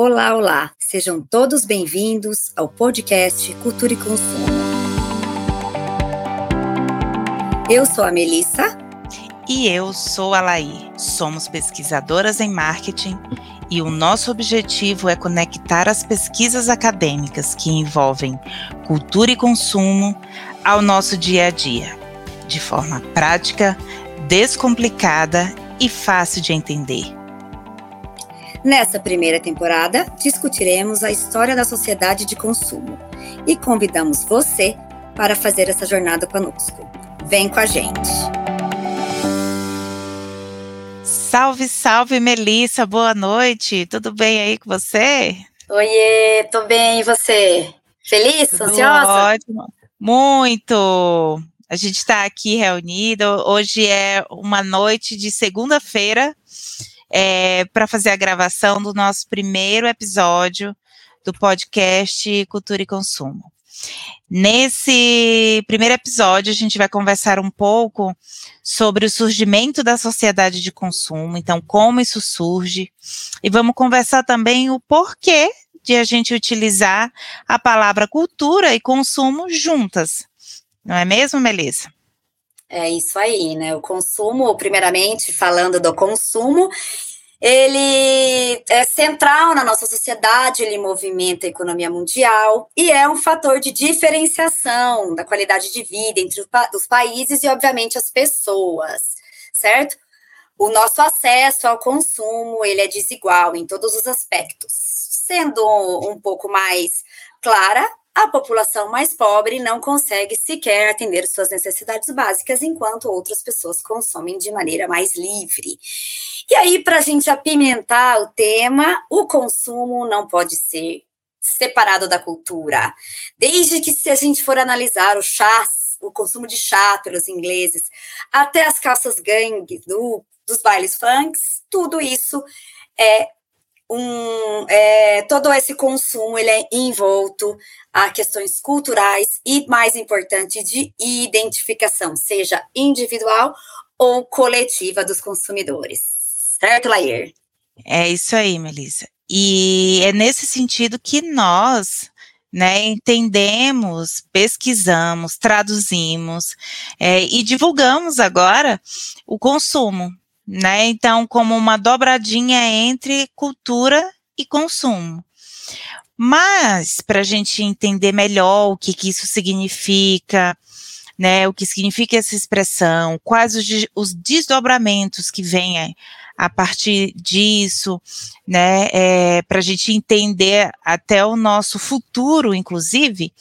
Olá, olá! Sejam todos bem-vindos ao podcast Cultura e Consumo. Eu sou a Melissa. E eu sou a Laí. Somos pesquisadoras em marketing e o nosso objetivo é conectar as pesquisas acadêmicas que envolvem cultura e consumo ao nosso dia a dia, de forma prática, descomplicada e fácil de entender. Nessa primeira temporada, discutiremos a história da sociedade de consumo e convidamos você para fazer essa jornada conosco. Vem com a gente! Salve, salve, Melissa, boa noite. Tudo bem aí com você? Oiê, tô bem, e você? Feliz? Tudo ansiosa? Ótimo. Muito! A gente está aqui reunido. Hoje é uma noite de segunda-feira, é, para fazer a gravação do nosso primeiro episódio do podcast Cultura e Consumo. Nesse primeiro episódio, a gente vai conversar um pouco sobre o surgimento da sociedade de consumo, então, como isso surge, e vamos conversar também o porquê de a gente utilizar a palavra cultura e consumo juntas. Não é mesmo, Melissa? É isso aí, né? O consumo, primeiramente, falando do consumo, ele é central na nossa sociedade, ele movimenta a economia mundial e é um fator de diferenciação da qualidade de vida entre os países e, obviamente, as pessoas, certo? O nosso acesso ao consumo, ele é desigual em todos os aspectos, sendo um pouco mais clara a população mais pobre não consegue sequer atender suas necessidades básicas, enquanto outras pessoas consomem de maneira mais livre. E aí, para a gente apimentar o tema, o consumo não pode ser separado da cultura. Desde que, se a gente for analisar o chá, o consumo de chá pelos ingleses, até as calças gangue do, dos bailes funks, tudo isso é um, é, todo esse consumo ele é envolto a questões culturais e, mais importante, de identificação, seja individual ou coletiva dos consumidores. Certo, Lair? É isso aí, Melissa. E é nesse sentido que nós, né, entendemos, pesquisamos, traduzimos é, e divulgamos agora o consumo, né? Então, como uma dobradinha entre cultura e consumo. Mas, para a gente entender melhor o que, que isso significa, né, o que significa essa expressão, quais os, os desdobramentos que vêm a partir disso, né, é, para a gente entender até o nosso futuro, inclusive,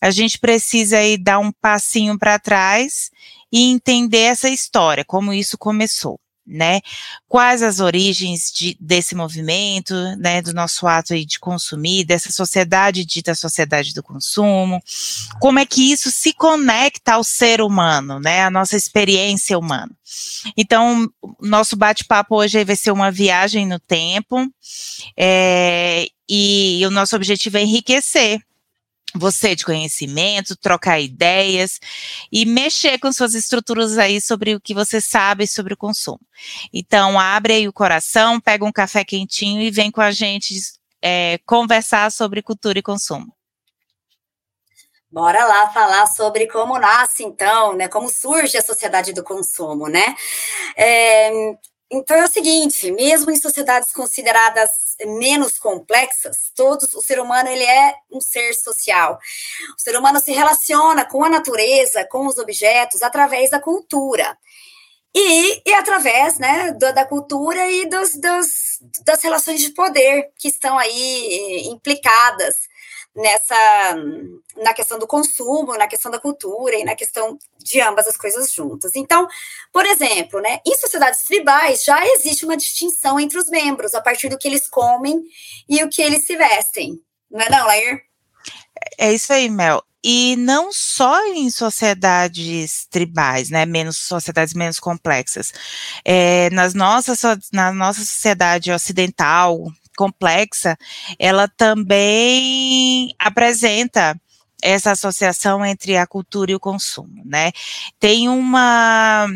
a gente precisa aí dar um passinho para trás e entender essa história, como isso começou né? Quais as origens de, desse movimento, né? Do nosso ato aí de consumir, dessa sociedade dita sociedade do consumo, como é que isso se conecta ao ser humano, né? A nossa experiência humana. Então, nosso bate-papo hoje vai ser uma viagem no tempo, é, e, e o nosso objetivo é enriquecer você de conhecimento, trocar ideias e mexer com suas estruturas aí sobre o que você sabe sobre o consumo. Então, abre aí o coração, pega um café quentinho e vem com a gente é, conversar sobre cultura e consumo. Bora lá falar sobre como nasce, então, né? Como surge a sociedade do consumo, né? É, então é o seguinte, mesmo em sociedades consideradas menos complexas, todos o ser humano ele é um ser social. O ser humano se relaciona com a natureza, com os objetos através da cultura. E, e através né, da, da cultura e dos, dos, das relações de poder que estão aí eh, implicadas nessa na questão do consumo, na questão da cultura e na questão de ambas as coisas juntas. Então, por exemplo, né, em sociedades tribais já existe uma distinção entre os membros a partir do que eles comem e o que eles se vestem. Não é não, Lair? É isso aí, Mel. E não só em sociedades tribais, né, menos sociedades menos complexas. É, nas nossas, na nossa sociedade ocidental, complexa, ela também apresenta essa associação entre a cultura e o consumo, né? Tem uma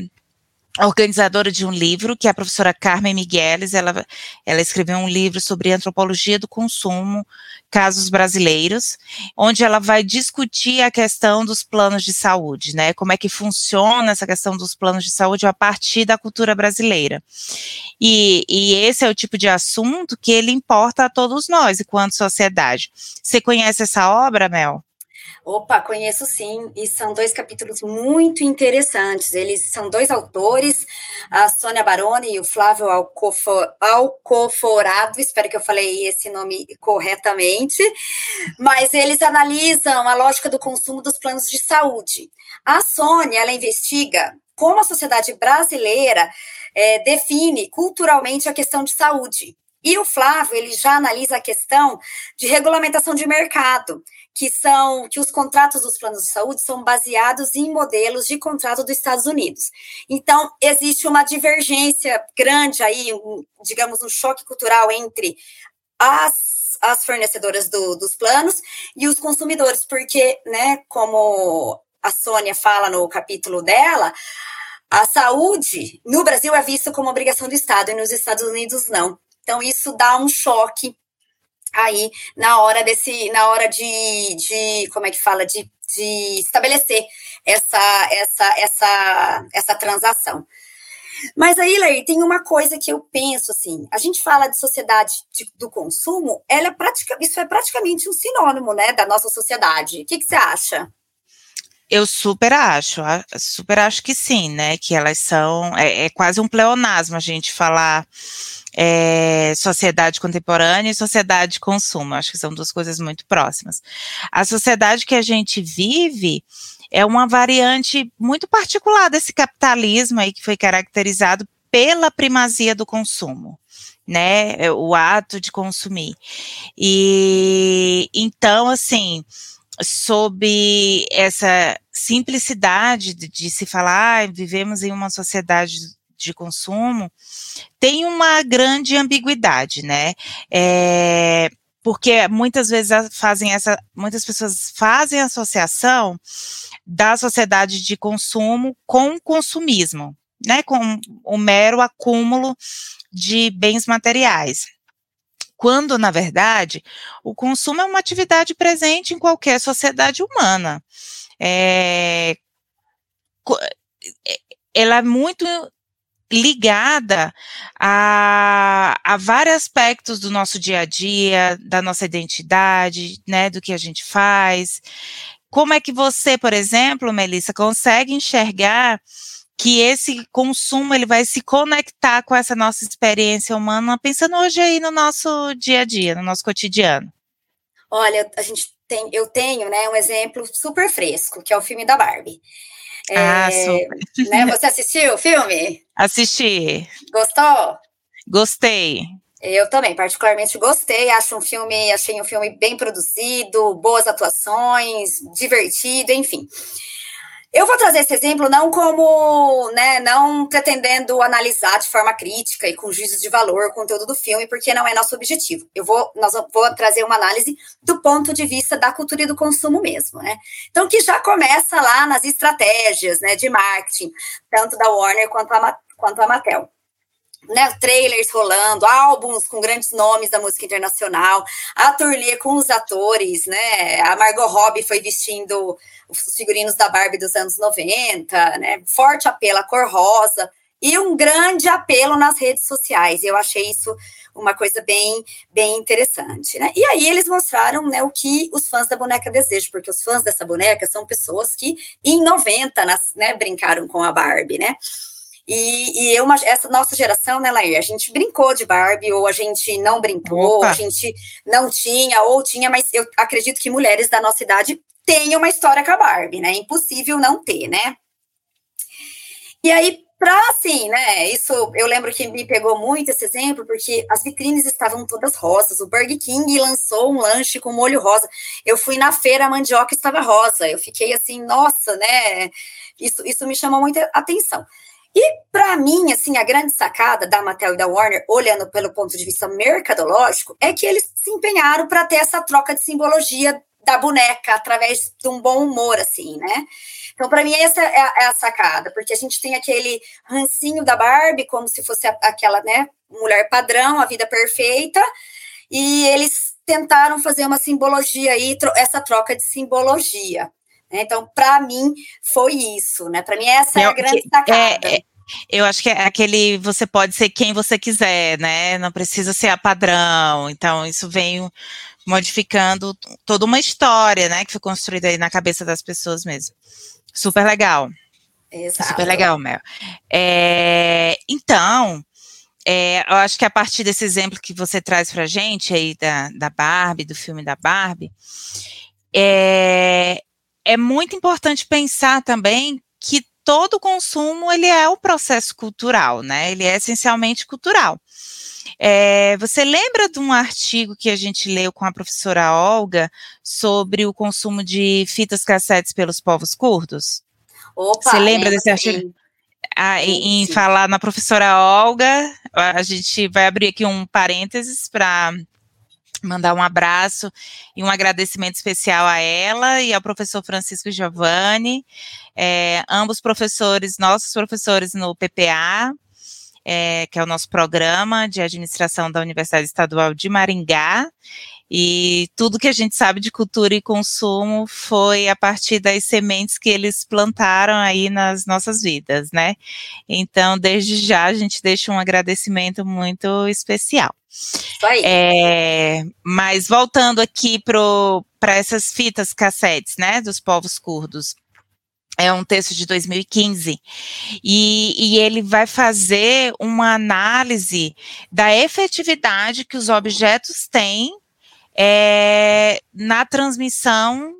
organizadora de um livro, que é a professora Carmen Migueles, ela, ela escreveu um livro sobre antropologia do consumo, casos brasileiros, onde ela vai discutir a questão dos planos de saúde, né, como é que funciona essa questão dos planos de saúde a partir da cultura brasileira. E, e esse é o tipo de assunto que ele importa a todos nós, enquanto sociedade. Você conhece essa obra, Mel? Opa, conheço sim, e são dois capítulos muito interessantes. Eles são dois autores, a Sônia Baroni e o Flávio Alcoforado, espero que eu falei esse nome corretamente, mas eles analisam a lógica do consumo dos planos de saúde. A Sônia, ela investiga como a sociedade brasileira é, define culturalmente a questão de saúde. E o Flávio, ele já analisa a questão de regulamentação de mercado que são que os contratos dos planos de saúde são baseados em modelos de contrato dos Estados Unidos. Então, existe uma divergência grande aí, um, digamos, um choque cultural entre as, as fornecedoras do, dos planos e os consumidores, porque, né, como a Sônia fala no capítulo dela, a saúde no Brasil é vista como obrigação do Estado e nos Estados Unidos não. Então, isso dá um choque aí na hora desse, na hora de, de como é que fala, de, de estabelecer essa, essa, essa, essa transação. Mas aí, Leir, tem uma coisa que eu penso assim: a gente fala de sociedade de, do consumo, ela é pratica, isso é praticamente um sinônimo, né, da nossa sociedade. O que, que você acha? Eu super acho, super acho que sim, né? Que elas são, é, é quase um pleonasmo a gente falar é, sociedade contemporânea e sociedade de consumo. Acho que são duas coisas muito próximas. A sociedade que a gente vive é uma variante muito particular desse capitalismo aí que foi caracterizado pela primazia do consumo. Né, o ato de consumir. E então, assim, sob essa simplicidade de, de se falar, ah, vivemos em uma sociedade de consumo, tem uma grande ambiguidade, né? É, porque muitas vezes fazem essa, muitas pessoas fazem associação da sociedade de consumo com o consumismo, né? Com o mero acúmulo de bens materiais. Quando, na verdade, o consumo é uma atividade presente em qualquer sociedade humana. É, é ela é muito ligada a, a vários aspectos do nosso dia a dia, da nossa identidade, né, do que a gente faz. Como é que você, por exemplo, Melissa, consegue enxergar que esse consumo ele vai se conectar com essa nossa experiência humana, pensando hoje aí no nosso dia a dia, no nosso cotidiano? Olha, a gente tem, eu tenho, né, um exemplo super fresco, que é o filme da Barbie. Ah, é, super. Né, você assistiu o filme? Assisti. Gostou? Gostei. Eu também, particularmente gostei. Acho um filme, achei um filme bem produzido, boas atuações, divertido, enfim. Eu vou trazer esse exemplo não como, né, não pretendendo analisar de forma crítica e com juízo de valor o conteúdo do filme, porque não é nosso objetivo. Eu vou, nós vou trazer uma análise do ponto de vista da cultura e do consumo mesmo, né? Então, que já começa lá nas estratégias, né, de marketing, tanto da Warner quanto a, quanto a Mattel né, trailers rolando, álbuns com grandes nomes da música internacional, a turnê com os atores, né? A Margot Robbie foi vestindo os figurinos da Barbie dos anos 90, né? Forte apelo à cor rosa e um grande apelo nas redes sociais. Eu achei isso uma coisa bem, bem interessante, né? E aí eles mostraram, né, o que os fãs da boneca desejam, porque os fãs dessa boneca são pessoas que em 90, nas, né, brincaram com a Barbie, né? E, e eu, essa nossa geração, né, Lair, a gente brincou de Barbie, ou a gente não brincou, Opa. a gente não tinha, ou tinha, mas eu acredito que mulheres da nossa idade têm uma história com a Barbie, né? É impossível não ter, né? E aí, para assim, né? Isso eu lembro que me pegou muito esse exemplo, porque as vitrines estavam todas rosas. O Burger King lançou um lanche com molho rosa. Eu fui na feira, a mandioca estava rosa. Eu fiquei assim, nossa, né? Isso, isso me chamou muita atenção. E, para mim, assim, a grande sacada da Mattel e da Warner, olhando pelo ponto de vista mercadológico, é que eles se empenharam para ter essa troca de simbologia da boneca através de um bom humor, assim, né? Então, para mim, essa é a, é a, sacada, porque a gente tem aquele rancinho da Barbie, como se fosse a, aquela, né, mulher padrão, a vida perfeita, e eles tentaram fazer uma simbologia aí, tro essa troca de simbologia. Né? Então, para mim, foi isso, né? Para mim, essa é, é a grande sacada. É, é, eu acho que é aquele você pode ser quem você quiser, né? Não precisa ser a padrão. Então, isso vem modificando toda uma história, né? Que foi construída aí na cabeça das pessoas mesmo. Super legal. Exato. Super legal, Mel. É, então, é, eu acho que a partir desse exemplo que você traz pra gente aí da, da Barbie, do filme da Barbie, é, é muito importante pensar também que todo consumo ele é o processo cultural, né? Ele é essencialmente cultural. É, você lembra de um artigo que a gente leu com a professora Olga sobre o consumo de fitas cassetes pelos povos curdos? Opa, você lembra desse artigo? Ah, em, em falar na professora Olga, a gente vai abrir aqui um parênteses para mandar um abraço e um agradecimento especial a ela e ao professor Francisco Giovanni, é, ambos professores, nossos professores no PPA, é, que é o nosso programa de administração da Universidade Estadual de Maringá, e tudo que a gente sabe de cultura e consumo foi a partir das sementes que eles plantaram aí nas nossas vidas, né? Então, desde já, a gente deixa um agradecimento muito especial. É, mas voltando aqui para essas fitas cassetes, né, dos povos curdos, é um texto de 2015, e, e, ele vai fazer uma análise da efetividade que os objetos têm é, na transmissão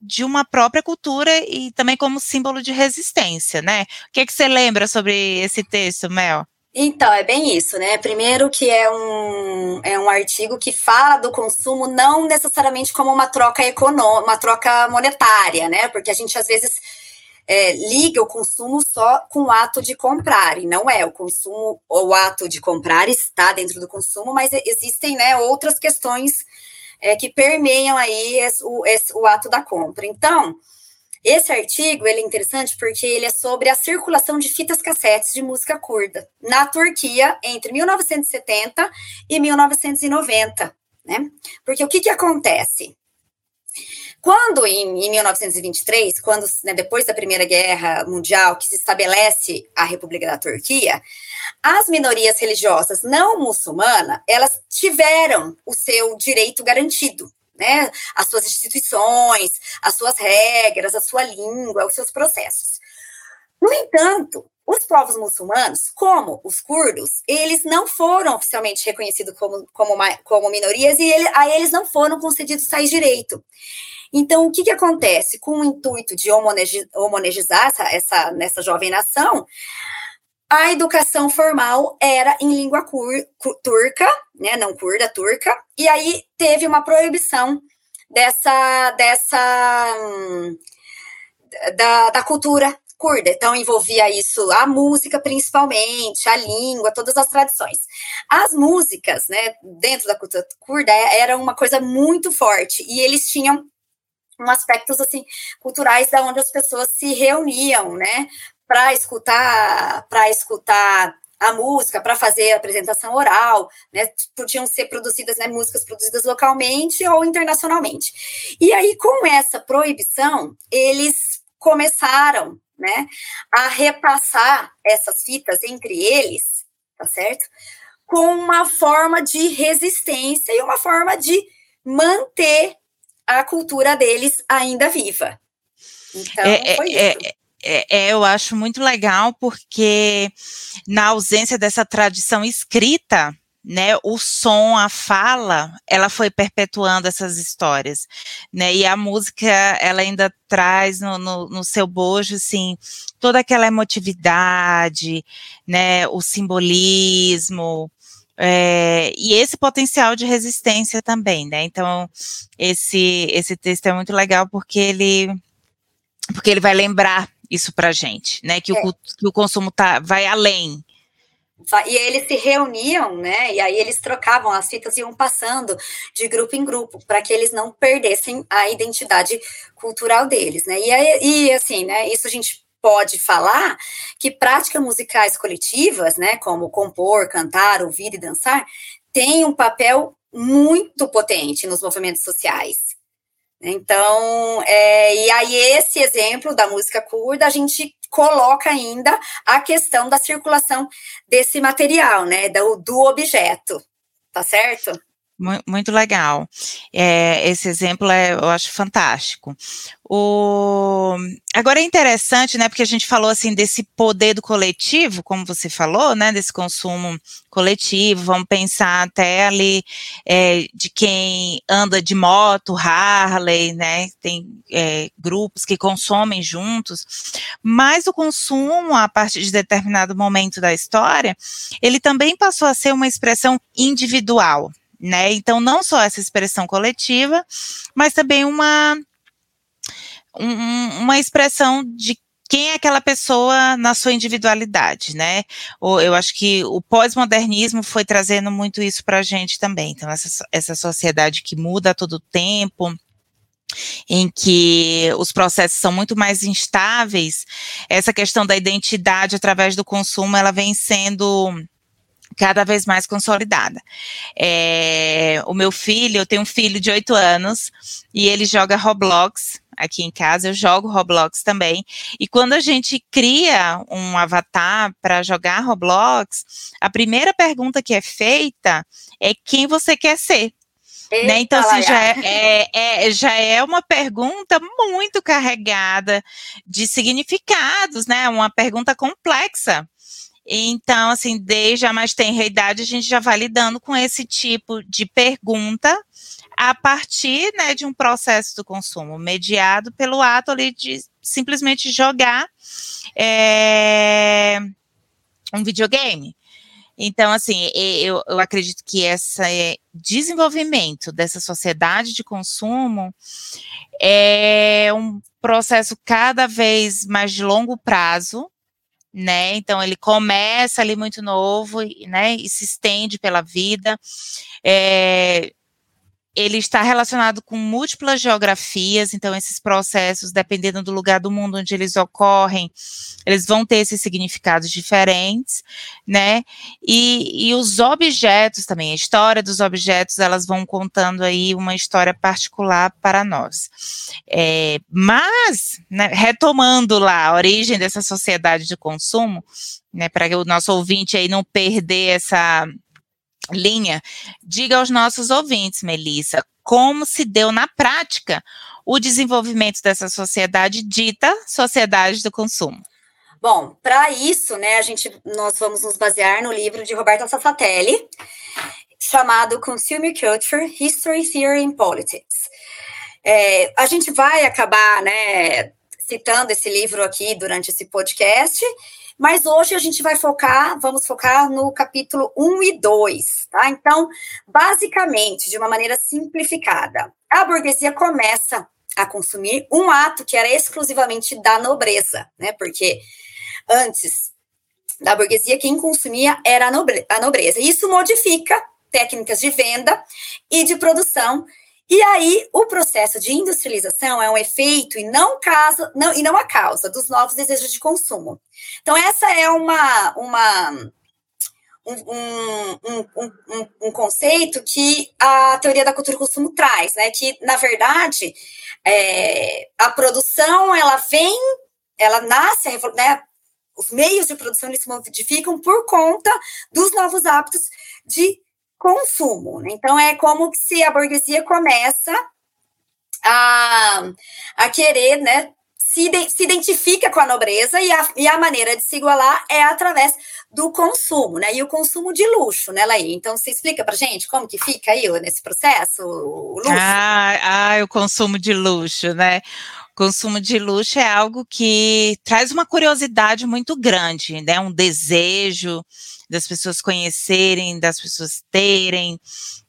de uma própria cultura e também como símbolo de resistência, né? O que, é que você lembra sobre esse texto, Mel? Então, é bem isso, né? Primeiro que é um, é um artigo que fala do consumo não necessariamente como uma troca econômica, uma troca monetária, né? Porque a gente às vezes é, liga o consumo só com o ato de comprar, e não é. O consumo, o ato de comprar está dentro do consumo, mas existem né, outras questões é, que permeiam aí esse, o, esse, o ato da compra. Então, esse artigo ele é interessante porque ele é sobre a circulação de fitas cassetes de música curda na Turquia entre 1970 e 1990, né? Porque o que, que acontece? Quando, em, em 1923, quando, né, depois da Primeira Guerra Mundial, que se estabelece a República da Turquia, as minorias religiosas não muçulmanas, elas tiveram o seu direito garantido, né? As suas instituições, as suas regras, a sua língua, os seus processos. No entanto, os povos muçulmanos, como os curdos, eles não foram oficialmente reconhecidos como, como, como minorias e ele, a eles não foram concedidos tais direito. Então, o que, que acontece? Com o intuito de homogeneizar essa, essa, nessa jovem nação, a educação formal era em língua cur, turca, né, não curda, turca, e aí teve uma proibição dessa, dessa hum, da, da cultura curda. Então, envolvia isso, a música principalmente, a língua, todas as tradições. As músicas, né, dentro da cultura curda, era uma coisa muito forte, e eles tinham um aspectos assim culturais da onde as pessoas se reuniam, né, para escutar, para escutar a música, para fazer a apresentação oral, né, podiam ser produzidas, né, músicas produzidas localmente ou internacionalmente. E aí com essa proibição, eles começaram, né, a repassar essas fitas entre eles, tá certo? Com uma forma de resistência e uma forma de manter a cultura deles ainda viva. Então, é, foi é, isso. É, é, eu acho muito legal porque na ausência dessa tradição escrita, né, o som, a fala, ela foi perpetuando essas histórias, né, e a música, ela ainda traz no, no, no, seu bojo, assim, toda aquela emotividade, né, o simbolismo, é, e esse potencial de resistência também, né? Então, esse, esse texto é muito legal porque ele, porque ele vai lembrar isso pra gente, né? Que, é. o, que o consumo tá, vai além e eles se reuniam, né? E aí eles trocavam as fitas e iam passando de grupo em grupo para que eles não perdessem a identidade cultural deles, né? E, aí, e assim, né? Isso a gente pode falar que práticas musicais coletivas, né? Como compor, cantar, ouvir e dançar, tem um papel muito potente nos movimentos sociais. Então, é, e aí esse exemplo da música curda, a gente coloca ainda a questão da circulação desse material, né, do, do objeto, tá certo? Muito legal. É, esse exemplo é, eu acho fantástico. O... Agora é interessante, né, porque a gente falou assim desse poder do coletivo, como você falou, né, desse consumo coletivo. Vamos pensar até ali é, de quem anda de moto, Harley, né, tem é, grupos que consomem juntos. Mas o consumo, a partir de determinado momento da história, ele também passou a ser uma expressão individual né? Então, não só essa expressão coletiva, mas também uma, um, uma expressão de quem é aquela pessoa na sua individualidade, né? Eu acho que o pós-modernismo foi trazendo muito isso para a gente também. Então, essa, essa sociedade que muda a todo tempo, em que os processos são muito mais instáveis, essa questão da identidade através do consumo, ela vem sendo cada vez mais consolidada. É, o meu filho, eu tenho um filho de 8 anos e ele joga Roblox aqui em casa, eu jogo Roblox também. E quando a gente cria um avatar para jogar Roblox, a primeira pergunta que é feita é quem você quer ser. Eita, né? Então, assim, já é, é, é, já é uma pergunta muito carregada de significados, né? Uma pergunta complexa. Então, assim, desde a mais tenra idade, a gente já vai lidando com esse tipo de pergunta a partir né, de um processo do consumo mediado pelo ato ali de simplesmente jogar é, um videogame. Então, assim, eu, eu acredito que esse é, desenvolvimento dessa sociedade de consumo é um processo cada vez mais de longo prazo, né? Então ele começa ali muito novo, né? E se estende pela vida. É, ele está relacionado com múltiplas geografias, então esses processos, dependendo do lugar do mundo onde eles ocorrem, eles vão ter esses significados diferentes, né? E, e os objetos também, a história dos objetos, elas vão contando aí uma história particular para nós. É, mas, né, retomando lá a origem dessa sociedade de consumo, né, para o nosso ouvinte aí não perder essa linha, diga aos nossos ouvintes, Melissa, como se deu na prática o desenvolvimento dessa sociedade dita sociedade do consumo. Bom, para isso, né, a gente nós vamos nos basear no livro de Roberta Safatelli, chamado Consumer Culture: History, Theory and Politics. É, a gente vai acabar, né, citando esse livro aqui durante esse podcast, mas hoje a gente vai focar, vamos focar no capítulo 1 e 2, tá? Então, basicamente, de uma maneira simplificada, a burguesia começa a consumir um ato que era exclusivamente da nobreza, né? Porque antes da burguesia, quem consumia era a nobreza. Isso modifica técnicas de venda e de produção e aí, o processo de industrialização é um efeito e não, causa, não, e não a causa dos novos desejos de consumo. Então, essa é uma, uma, um, um, um, um, conceito que a teoria da cultura e consumo traz, né? Que, na verdade, é, a produção, ela vem, ela nasce, né? Os meios de produção eles se modificam por conta dos novos hábitos de consumo. Né? Então, é como se a burguesia começa a, a querer, né, se, se identifica com a nobreza e a, e a maneira de se igualar é através do consumo, né? E o consumo de luxo, né, Laí? Então, você explica pra gente como que fica aí nesse processo, o luxo? Ah, ah o consumo de luxo, né? consumo de luxo é algo que traz uma curiosidade muito grande, né? Um desejo das pessoas conhecerem, das pessoas terem,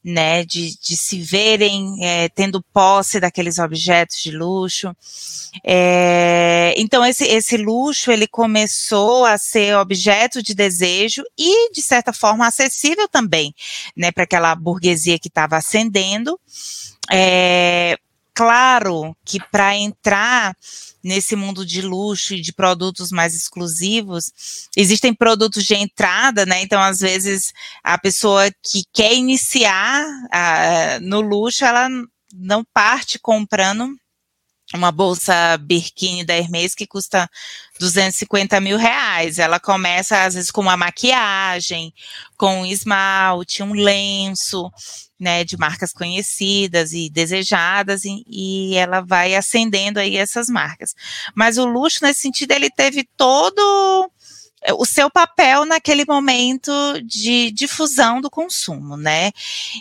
né? De, de se verem é, tendo posse daqueles objetos de luxo. É, então, esse, esse luxo, ele começou a ser objeto de desejo e, de certa forma, acessível também, né? Para aquela burguesia que estava ascendendo. É, claro que para entrar nesse mundo de luxo e de produtos mais exclusivos, existem produtos de entrada, né? Então, às vezes, a pessoa que quer iniciar uh, no luxo, ela não parte comprando uma bolsa Birkin da Hermes que custa 250 mil reais. Ela começa, às vezes, com uma maquiagem, com um esmalte, um lenço, né, de marcas conhecidas e desejadas, e, e ela vai acendendo aí essas marcas. Mas o luxo, nesse sentido, ele teve todo o seu papel naquele momento de difusão do consumo, né?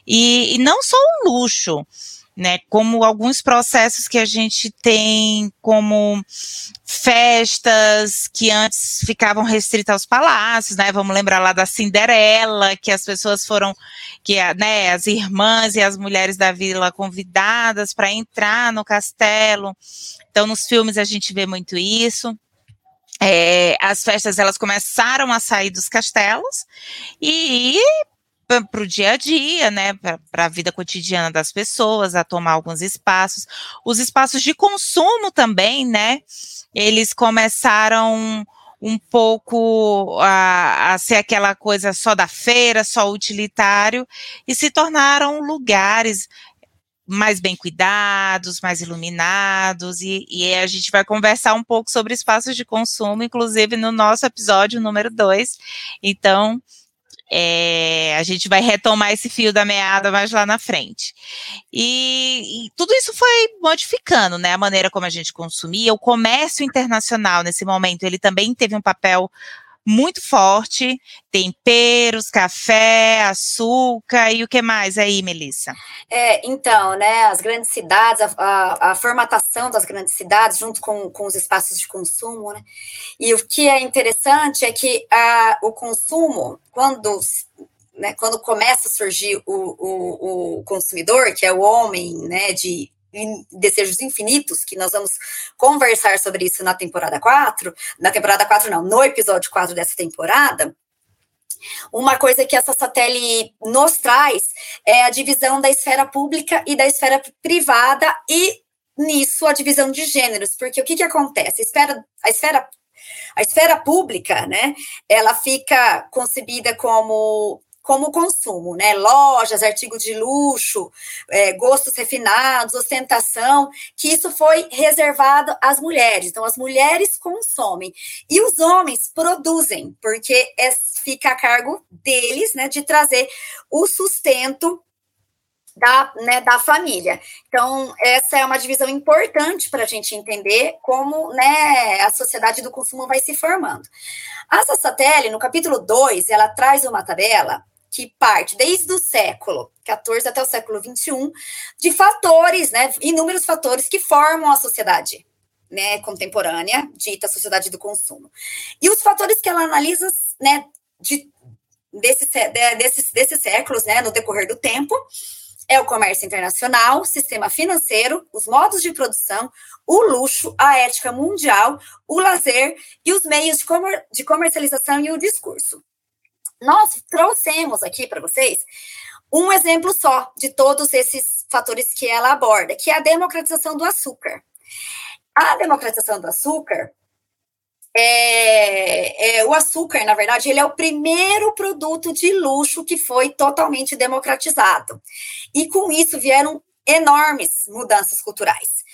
E, e não só o luxo, né? Como alguns processos que a gente tem, como festas que antes ficavam restritas aos palácios, né? Vamos lembrar lá da Cinderela, que as pessoas foram, que né, as irmãs e as mulheres da vila convidadas para entrar no castelo. Então, nos filmes a gente vê muito isso. É, as festas elas começaram a sair dos castelos e para o dia a dia, né, para a vida cotidiana das pessoas, a tomar alguns espaços. Os espaços de consumo também, né, eles começaram um pouco a, a, ser aquela coisa só da feira, só utilitário, e se tornaram lugares mais bem cuidados, mais iluminados, e, e a gente vai conversar um pouco sobre espaços de consumo, inclusive no nosso episódio número 2. Então, é, a gente vai retomar esse fio da meada mais lá na frente. E, e, tudo isso foi modificando, né? A maneira como a gente consumia. O comércio internacional, nesse momento, ele também teve um papel muito forte, temperos, café, açúcar e o que mais aí, Melissa? É, então, né, as grandes cidades, a, a, a, formatação das grandes cidades junto com, com os espaços de consumo, né, e o que é interessante é que a, o consumo, quando né, quando começa a surgir o, o, o, consumidor, que é o homem, né, de desejos infinitos, que nós vamos conversar sobre isso na temporada 4, na temporada 4 não, no episódio 4 dessa temporada, uma coisa que essa satélite nos traz é a divisão da esfera pública e da esfera privada e nisso a divisão de gêneros, porque o que, que acontece? A esfera, a esfera a esfera pública, né, ela fica concebida como como consumo, né? Lojas, artigos de luxo, é, gostos refinados, ostentação, que isso foi reservado às mulheres. Então, as mulheres consomem e os homens produzem, porque é, fica a cargo deles, né, de trazer o sustento da, né, da família. Então, essa é uma divisão importante para a gente entender como né, a sociedade do consumo vai se formando. A Sassatelli, no capítulo 2, ela traz uma tabela que parte desde o século XIV até o século XXI de fatores, né, inúmeros fatores que formam a sociedade né, contemporânea, dita sociedade do consumo. E os fatores que ela analisa, né, de, de, desses, desses séculos, né, no decorrer do tempo, é o comércio internacional, sistema financeiro, os modos de produção, o luxo, a ética mundial, o lazer e os meios de, comer, de comercialização e o discurso. Nós trouxemos aqui para vocês um exemplo só de todos esses fatores que ela aborda, que é a democratização do açúcar. A democratização do açúcar é, é, o açúcar, na verdade, ele é o primeiro produto de luxo que foi totalmente democratizado. E com isso vieram enormes mudanças culturais.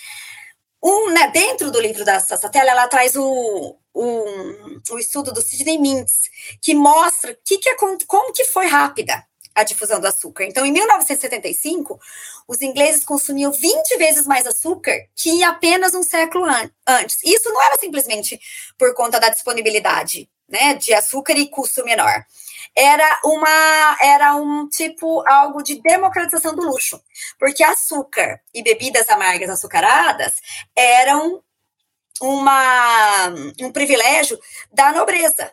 Um, né, dentro do livro da Sassatella, ela traz o, um estudo do Sidney Mintz, que mostra que que, como que foi rápida a difusão do açúcar. Então, em 1975, os ingleses consumiam 20 vezes mais açúcar que apenas um século an antes. Isso não era simplesmente por conta da disponibilidade né, de açúcar e custo menor. era uma era um tipo algo de democratização do luxo, porque açúcar e bebidas amargas açucaradas eram uma, um privilégio da nobreza.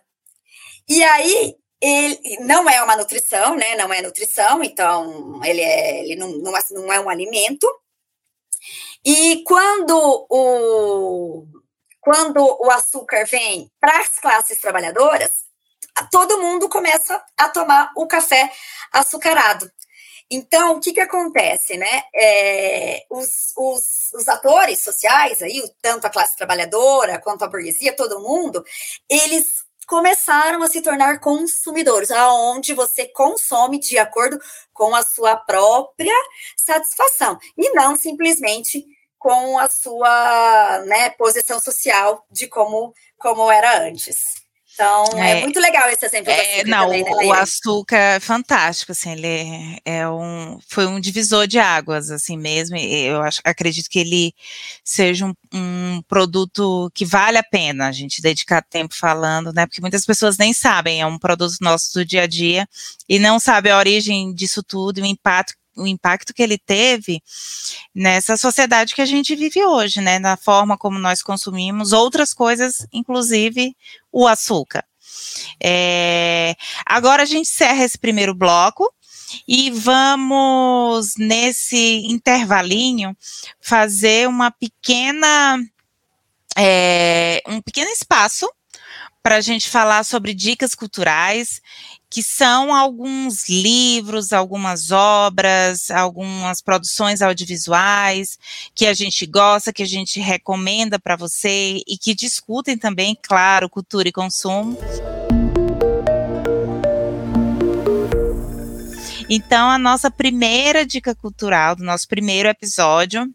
E aí ele não é uma nutrição, né? Não é nutrição, então ele, é, ele não, não, é, não é um alimento. E quando o, quando o açúcar vem para as classes trabalhadoras, todo mundo começa a tomar o café açucarado. Então, o que, que acontece, né? É, os, os, os, atores sociais, aí, tanto a classe trabalhadora quanto a burguesia, todo mundo, eles começaram a se tornar consumidores, aonde você consome de acordo com a sua própria satisfação, e não simplesmente com a sua né, posição social de como, como era antes. Então, é, é, muito legal esse exemplo é, Não, também, né, o açúcar é fantástico, assim, ele é, um, foi um divisor de águas, assim mesmo, eu acho, acredito que ele seja um, um, produto que vale a pena a gente dedicar tempo falando, né, porque muitas pessoas nem sabem, é um produto nosso do dia a dia, e não sabem a origem disso tudo e o impacto o impacto que ele teve nessa sociedade que a gente vive hoje, né? Na forma como nós consumimos outras coisas, inclusive o açúcar. É, agora a gente encerra esse primeiro bloco e vamos, nesse intervalinho, fazer uma pequena. É, um pequeno espaço para a gente falar sobre dicas culturais que são alguns livros, algumas obras, algumas produções audiovisuais que a gente gosta, que a gente recomenda para você e que discutem também, claro, cultura e consumo. Então, a nossa primeira dica cultural do nosso primeiro episódio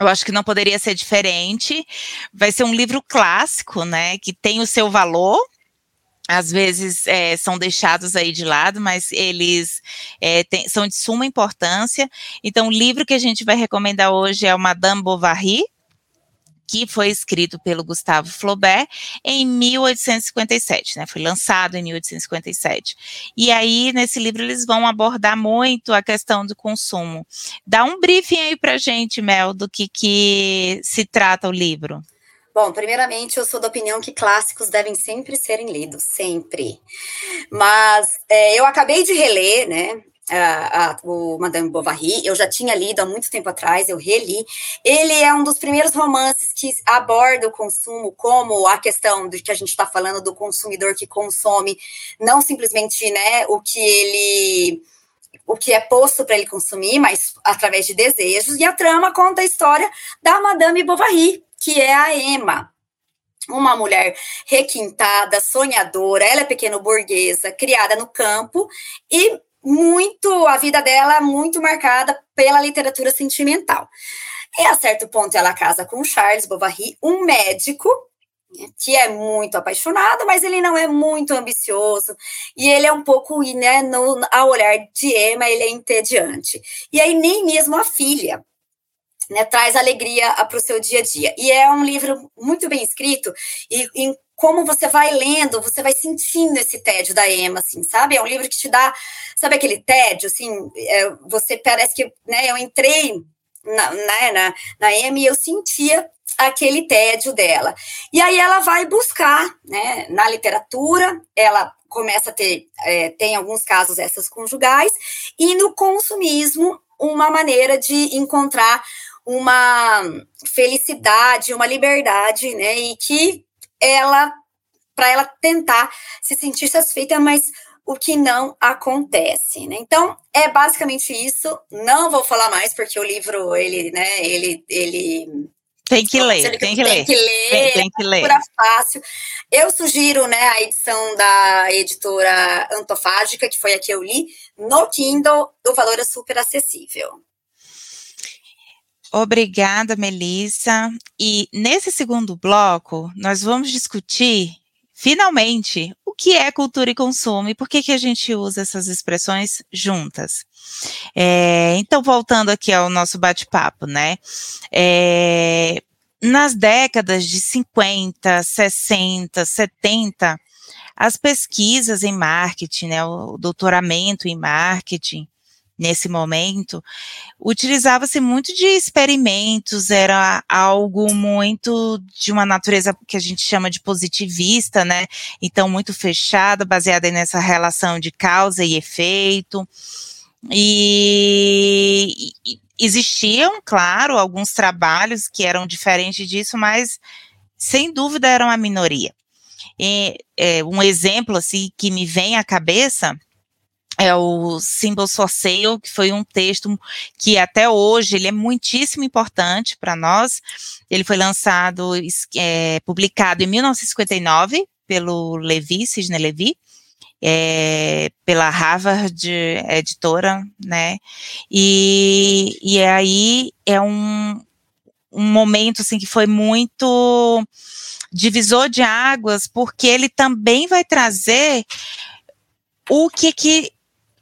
eu acho que não poderia ser diferente. Vai ser um livro clássico, né? Que tem o seu valor, às vezes é, são deixados aí de lado, mas eles é, tem, são de suma importância. Então, o livro que a gente vai recomendar hoje é o Madame Bovary, que foi escrito pelo Gustavo Flaubert em 1857, né? Foi lançado em 1857. E aí, nesse livro, eles vão abordar muito a questão do consumo. Dá um briefing aí pra gente, Mel, do que, que se trata o livro. Bom, primeiramente, eu sou da opinião que clássicos devem sempre serem lidos, sempre. Mas é, eu acabei de reler, né? A, a, o Madame Bovary, eu já tinha lido há muito tempo atrás, eu reli. Ele é um dos primeiros romances que aborda o consumo como a questão de que a gente está falando do consumidor que consome, não simplesmente né, o que ele o que é posto para ele consumir, mas através de desejos. E a trama conta a história da Madame Bovary, que é a Emma. Uma mulher requintada, sonhadora, ela é pequeno burguesa, criada no campo e muito, a vida dela é muito marcada pela literatura sentimental. E a certo ponto ela casa com Charles Bovary, um médico né, que é muito apaixonado, mas ele não é muito ambicioso, e ele é um pouco, né, no, ao olhar de Emma, ele é entediante. E aí nem mesmo a filha né, traz alegria para o seu dia a dia. E é um livro muito bem escrito, e como você vai lendo, você vai sentindo esse tédio da Emma, assim, sabe? É um livro que te dá, sabe aquele tédio, assim, é, você parece que, né, eu entrei na, na, né, na, na Emma e eu sentia aquele tédio dela. E aí ela vai buscar, né, na literatura, ela começa a ter, é, tem alguns casos essas conjugais, e no consumismo, uma maneira de encontrar uma felicidade, uma liberdade, né? E que ela, para ela tentar se sentir satisfeita, mas o que não acontece, né? Então, é basicamente isso. Não vou falar mais porque o livro ele, né, ele ele tem que ler, tem que, tem ler. que ler. Tem, tem que ler. É fácil. Eu sugiro, né, a edição da editora Antofágica, que foi a que eu li, no Kindle, o valor é super acessível. Obrigada, Melissa. E nesse segundo bloco, nós vamos discutir, finalmente, o que é cultura e consumo e por que, que a gente usa essas expressões juntas. É, então, voltando aqui ao nosso bate-papo, né? É, nas décadas de 50, 60, 70, as pesquisas em marketing, né, o doutoramento em marketing, nesse momento, utilizava-se muito de experimentos, era algo muito de uma natureza que a gente chama de positivista, né? Então, muito fechada, baseada nessa relação de causa e efeito. E, e existiam, claro, alguns trabalhos que eram diferentes disso, mas sem dúvida eram a minoria. E, é, um exemplo assim que me vem à cabeça é o Symbols for Sale, que foi um texto que até hoje ele é muitíssimo importante para nós. Ele foi lançado, é, publicado em 1959 pelo Levi, Sidney Levi, é, pela Harvard Editora, né? E, e aí é um, um momento assim que foi muito divisor de águas, porque ele também vai trazer o que que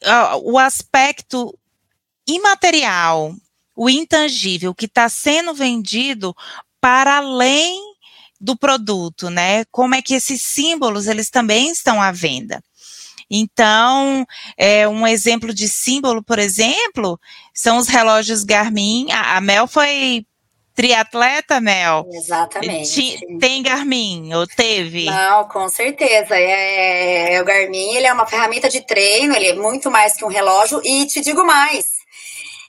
uh, o aspecto imaterial, o intangível que está sendo vendido para além do produto, né? Como é que esses símbolos eles também estão à venda? Então, é, um exemplo de símbolo, por exemplo, são os relógios Garmin. A, a Mel foi triatleta, Mel? Exatamente. Tem Garmin, ou teve? Não, com certeza. É, é, o Garmin ele é uma ferramenta de treino, ele é muito mais que um relógio, e te digo mais.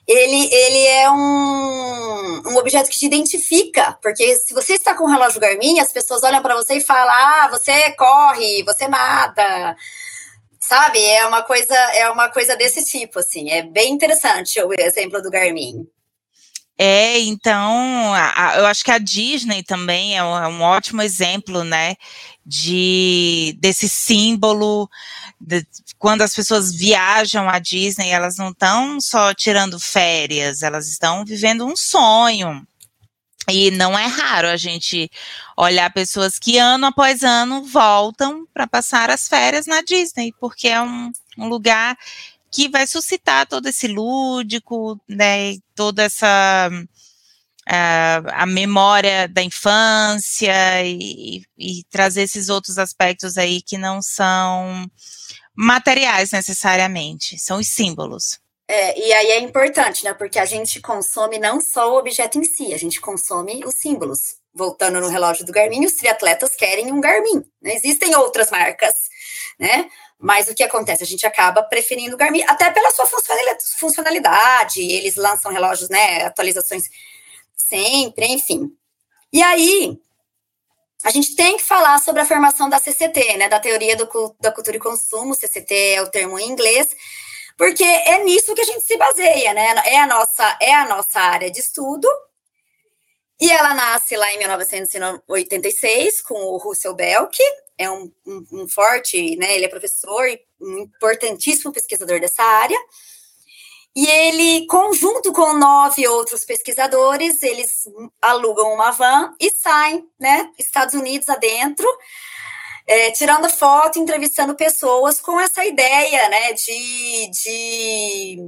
Ele, ele é um, um objeto que te identifica, porque se você está com um relógio Garmin, as pessoas olham para você e falam: ah, você corre, você nada, sabe? É uma coisa, é uma coisa desse tipo, assim. É bem interessante o exemplo do Garmin. É, então, a, a, eu acho que a Disney também é um, é um ótimo exemplo, né, de desse símbolo, de, quando as pessoas viajam à Disney, elas não estão só tirando férias, elas estão vivendo um sonho. E não é raro a gente olhar pessoas que ano após ano voltam para passar as férias na Disney, porque é um, um lugar que vai suscitar todo esse lúdico, né, toda essa a, a memória da infância e, e, trazer esses outros aspectos aí que não são materiais necessariamente, são os símbolos. É, e aí é importante, né? Porque a gente consome não só o objeto em si, a gente consome os símbolos. Voltando no relógio do Garmin, os triatletas querem um Garmin. Né? Existem outras marcas, né? Mas o que acontece? A gente acaba preferindo o Garmin, até pela sua funcionalidade. Eles lançam relógios, né? Atualizações sempre, enfim. E aí, a gente tem que falar sobre a formação da CCT, né? Da teoria do, da cultura e consumo. CCT é o termo em inglês, porque é nisso que a gente se baseia, né? É a nossa, é a nossa área de estudo. E ela nasce lá em 1986 com o Russell Belk, é um, um, um, forte, né? Ele é professor e um importantíssimo pesquisador dessa área. E ele, conjunto com nove outros pesquisadores, eles alugam uma van e saem, né? Estados Unidos adentro, é, tirando foto, entrevistando pessoas com essa ideia, né? De, de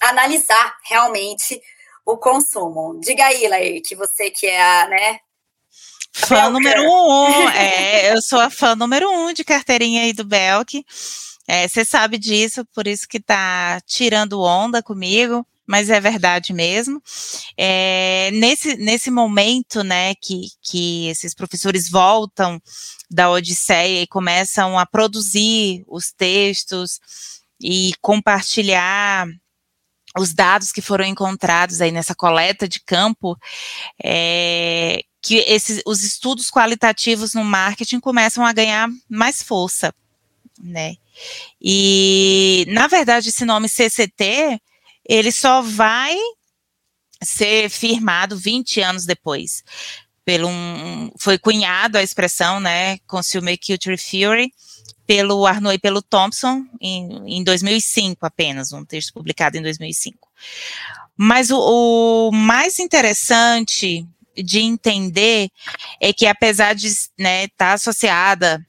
analisar realmente o consumo. Diga aí, Lair, que você que é a, né, Fã número um, é, eu sou a fã número um de carteirinha aí do Belk. Você é, sabe disso, por isso que tá tirando onda comigo, mas é verdade mesmo. É, nesse, nesse momento, né, que, que esses professores voltam da Odisseia e começam a produzir os textos e compartilhar os dados que foram encontrados aí nessa coleta de campo, é, que esses, os estudos qualitativos no marketing começam a ganhar mais força, né? E, na verdade, esse nome CCT, ele só vai ser firmado 20 anos depois. Pelo um, foi cunhado a expressão, né, Consumer Culture Theory, pelo Arnaud e pelo Thompson, em, em 2005 apenas, um texto publicado em 2005. Mas o, o mais interessante de entender é que apesar de estar né, tá associada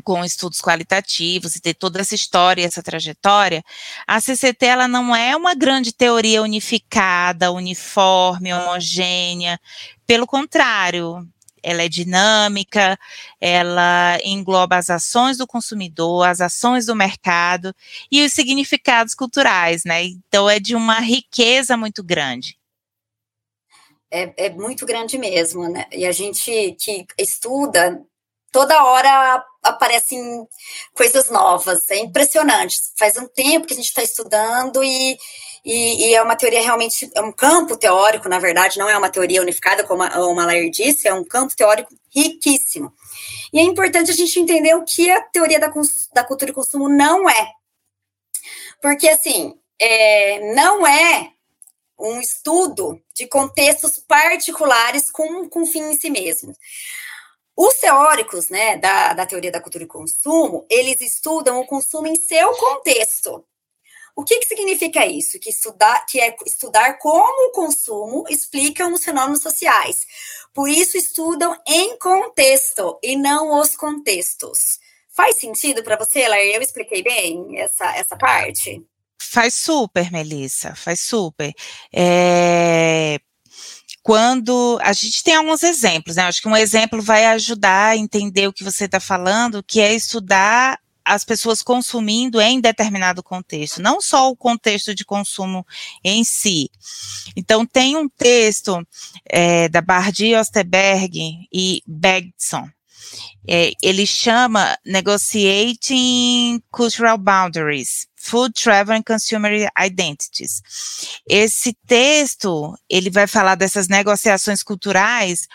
com estudos qualitativos e ter toda essa história, essa trajetória, a CCT ela não é uma grande teoria unificada, uniforme, homogênea. Pelo contrário, ela é dinâmica, ela engloba as ações do consumidor, as ações do mercado e os significados culturais, né? Então é de uma riqueza muito grande. É, é muito grande mesmo, né? E a gente que estuda toda hora aparecem coisas novas, é impressionante. Faz um tempo que a gente está estudando e, e, e, é uma teoria realmente, é um campo teórico, na verdade, não é uma teoria unificada, como a, como a Lair disse, é um campo teórico riquíssimo. E é importante a gente entender o que a teoria da, da cultura e consumo não é. Porque, assim, é, não é um estudo de contextos particulares com, com fim em si mesmo. Os teóricos né, da, da teoria da cultura e consumo, eles estudam o consumo em seu contexto. O que, que significa isso? Que, estudar, que é estudar como o consumo explica os fenômenos sociais. Por isso, estudam em contexto e não os contextos. Faz sentido para você, Lair? Eu expliquei bem essa, essa parte? Faz super, Melissa, faz super. É, quando a gente tem alguns exemplos, né? Acho que um exemplo vai ajudar a entender o que você está falando, que é estudar as pessoas consumindo em determinado contexto, não só o contexto de consumo em si. Então, tem um texto é, da Bardi Osterberg e Begson, é, ele chama Negotiating Cultural Boundaries, Food, Travel and Consumer Identities. Esse texto, ele vai falar dessas negociações culturais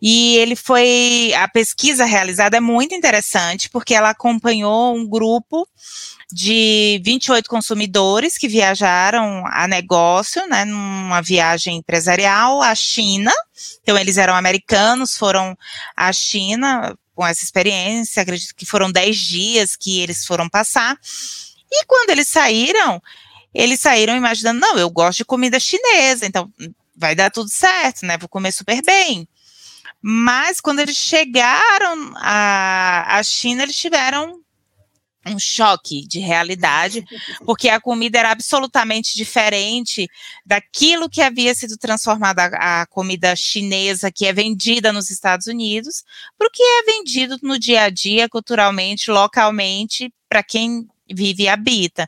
e ele foi, a pesquisa realizada é muito interessante porque ela acompanhou um grupo de 28 consumidores que viajaram a negócio, né, numa viagem empresarial à China. Então, eles eram americanos, foram à China com essa experiência, acredito que foram 10 dias que eles foram passar. E quando eles saíram, eles saíram imaginando, não, eu gosto de comida chinesa, então vai dar tudo certo, né? Vou comer super bem. Mas quando eles chegaram à, à China, eles tiveram um choque de realidade, porque a comida era absolutamente diferente daquilo que havia sido transformada a, comida chinesa que é vendida nos Estados Unidos, para o que é vendido no dia a dia, culturalmente, localmente, para quem vive e habita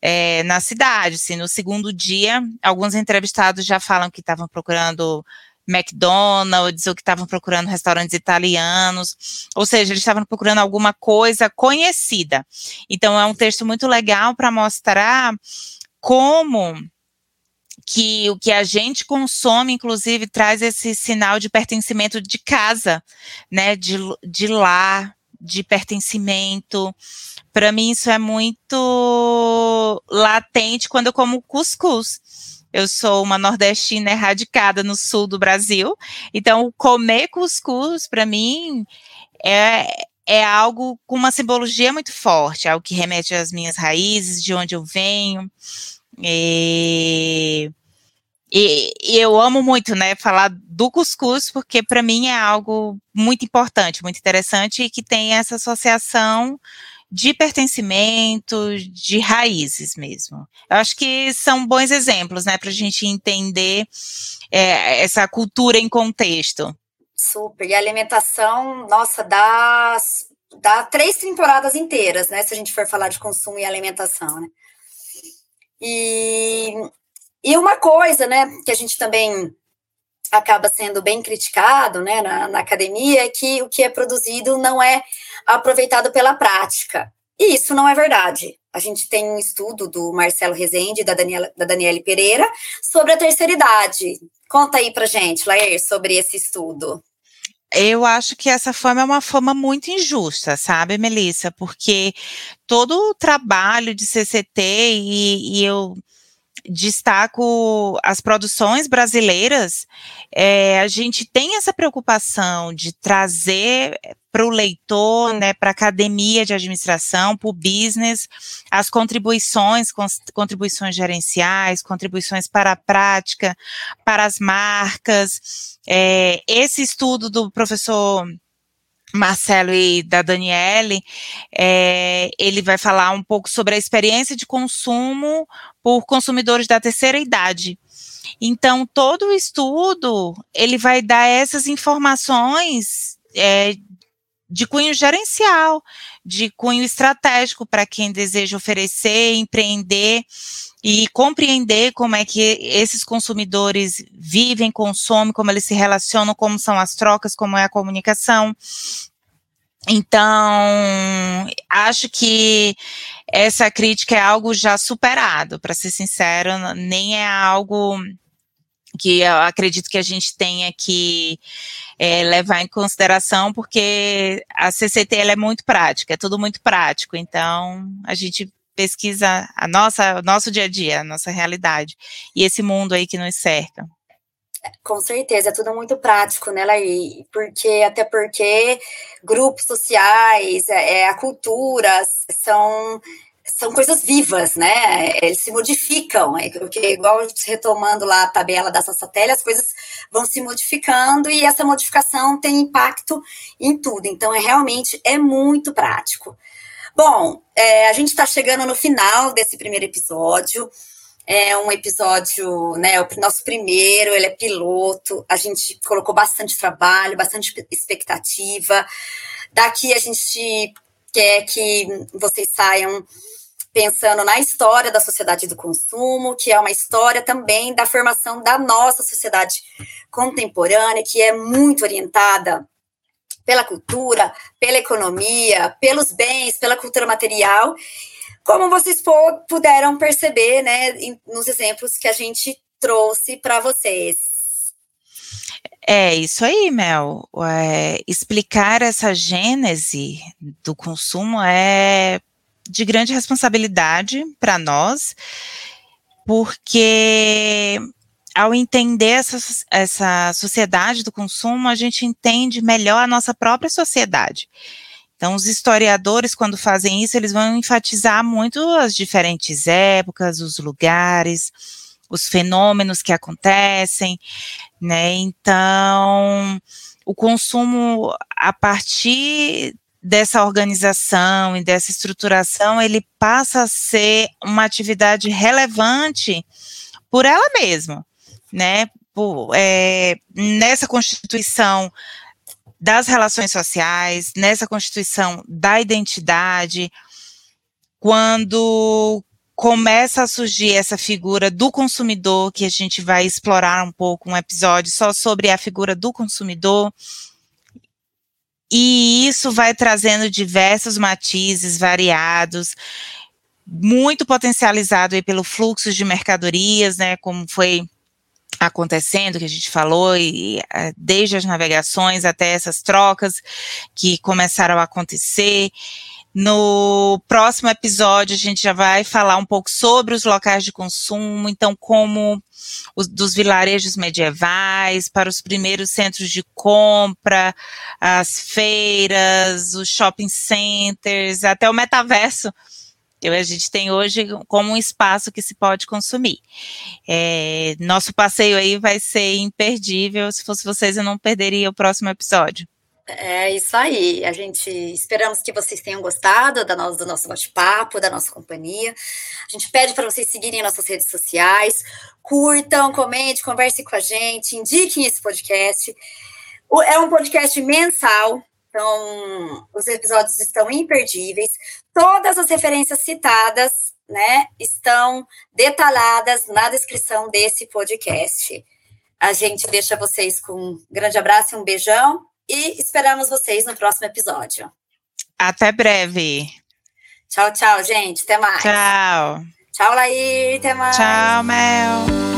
é, na cidade. Se no segundo dia, alguns entrevistados já falam que estavam procurando McDonald's ou que estavam procurando restaurantes italianos, ou seja, eles estavam procurando alguma coisa conhecida. Então é um texto muito legal para mostrar como que o que a gente consome, inclusive, traz esse sinal de pertencimento de casa, né, de, de lar, de pertencimento. Para mim, isso é muito latente quando eu como cuscuz. Eu sou uma nordestina erradicada no sul do Brasil, então comer cuscuz para mim é, é algo com uma simbologia muito forte, algo que remete às minhas raízes, de onde eu venho. E, e, e eu amo muito, né, falar do cuscuz, porque para mim é algo muito importante, muito interessante e que tem essa associação de pertencimento, de raízes mesmo. Eu acho que são bons exemplos, né, para a gente entender é, essa cultura em contexto. Super. E a alimentação, nossa, dá, dá três temporadas inteiras, né, se a gente for falar de consumo e alimentação, né. E, e uma coisa, né, que a gente também acaba sendo bem criticado né, na, na, academia é que o que é produzido não é aproveitado pela prática. E isso não é verdade. A gente tem um estudo do Marcelo Rezende e da, Daniela, da Daniele Pereira sobre a terceira idade. Conta aí pra gente, Laer, sobre esse estudo. Eu acho que essa forma é uma forma muito injusta, sabe, Melissa? Porque todo o trabalho de CCT, e, e eu destaco as produções brasileiras, é, a gente tem essa preocupação de trazer para o leitor, né, para a academia de administração, para o business, as contribuições, contribuições gerenciais, contribuições para a prática, para as marcas. É, esse estudo do professor Marcelo e da Daniele, é, ele vai falar um pouco sobre a experiência de consumo por consumidores da terceira idade. Então, todo o estudo, ele vai dar essas informações é, de cunho gerencial, de cunho estratégico para quem deseja oferecer, empreender e compreender como é que esses consumidores vivem, consomem, como eles se relacionam, como são as trocas, como é a comunicação. Então, acho que essa crítica é algo já superado, para ser sincero, nem é algo que eu acredito que a gente tenha que é, levar em consideração, porque a CCT é muito prática, é tudo muito prático, então a gente pesquisa a nossa, o nosso dia a dia, a nossa realidade, e esse mundo aí que nos cerca. Com certeza, é tudo muito prático, né, Laí? Porque, até porque grupos sociais, é, é, a cultura são, são coisas vivas, né? Eles se modificam, é, porque, igual retomando lá a tabela da Sassatelli, as coisas vão se modificando e essa modificação tem impacto em tudo. Então, é realmente é muito prático. Bom, é, a gente está chegando no final desse primeiro episódio. É um episódio, né? O nosso primeiro, ele é piloto. A gente colocou bastante trabalho, bastante expectativa. Daqui a gente quer que vocês saiam pensando na história da sociedade do consumo, que é uma história também da formação da nossa sociedade contemporânea, que é muito orientada pela cultura, pela economia, pelos bens, pela cultura material como vocês puderam perceber, né, nos exemplos que a gente trouxe para vocês. É isso aí, Mel. É, explicar essa gênese do consumo é de grande responsabilidade para nós, porque ao entender essa, essa sociedade do consumo, a gente entende melhor a nossa própria sociedade. Então, os historiadores, quando fazem isso, eles vão enfatizar muito as diferentes épocas, os lugares, os fenômenos que acontecem, né? Então, o consumo, a partir dessa organização e dessa estruturação, ele passa a ser uma atividade relevante por ela mesma, né? Por, é, nessa Constituição das relações sociais, nessa constituição da identidade, quando começa a surgir essa figura do consumidor, que a gente vai explorar um pouco um episódio só sobre a figura do consumidor. E isso vai trazendo diversos matizes variados, muito potencializado pelo fluxo de mercadorias, né, como foi acontecendo, que a gente falou, e, eh, desde as navegações até essas trocas que começaram a acontecer. No próximo episódio, a gente já vai falar um pouco sobre os locais de consumo, então, como os, dos vilarejos medievais, para os primeiros centros de compra, as feiras, os shopping centers, até o metaverso, a gente tem hoje como um espaço que se pode consumir. É, nosso passeio aí vai ser imperdível. Se fosse vocês, eu não perderia o próximo episódio. É isso aí. A gente esperamos que vocês tenham gostado da nosso, do nosso bate-papo, da nossa companhia. A gente pede para vocês seguirem nossas redes sociais, curtam, comentem, conversem com a gente, indiquem esse podcast. É um podcast mensal, então, os episódios estão imperdíveis. Todas as referências citadas, né, estão detalhadas na descrição desse podcast. A gente deixa vocês com um grande abraço e um beijão e esperamos vocês no próximo episódio. Até breve. Tchau, tchau, gente. Até mais. Tchau. Tchau, Laí. Até mais. Tchau, Mel.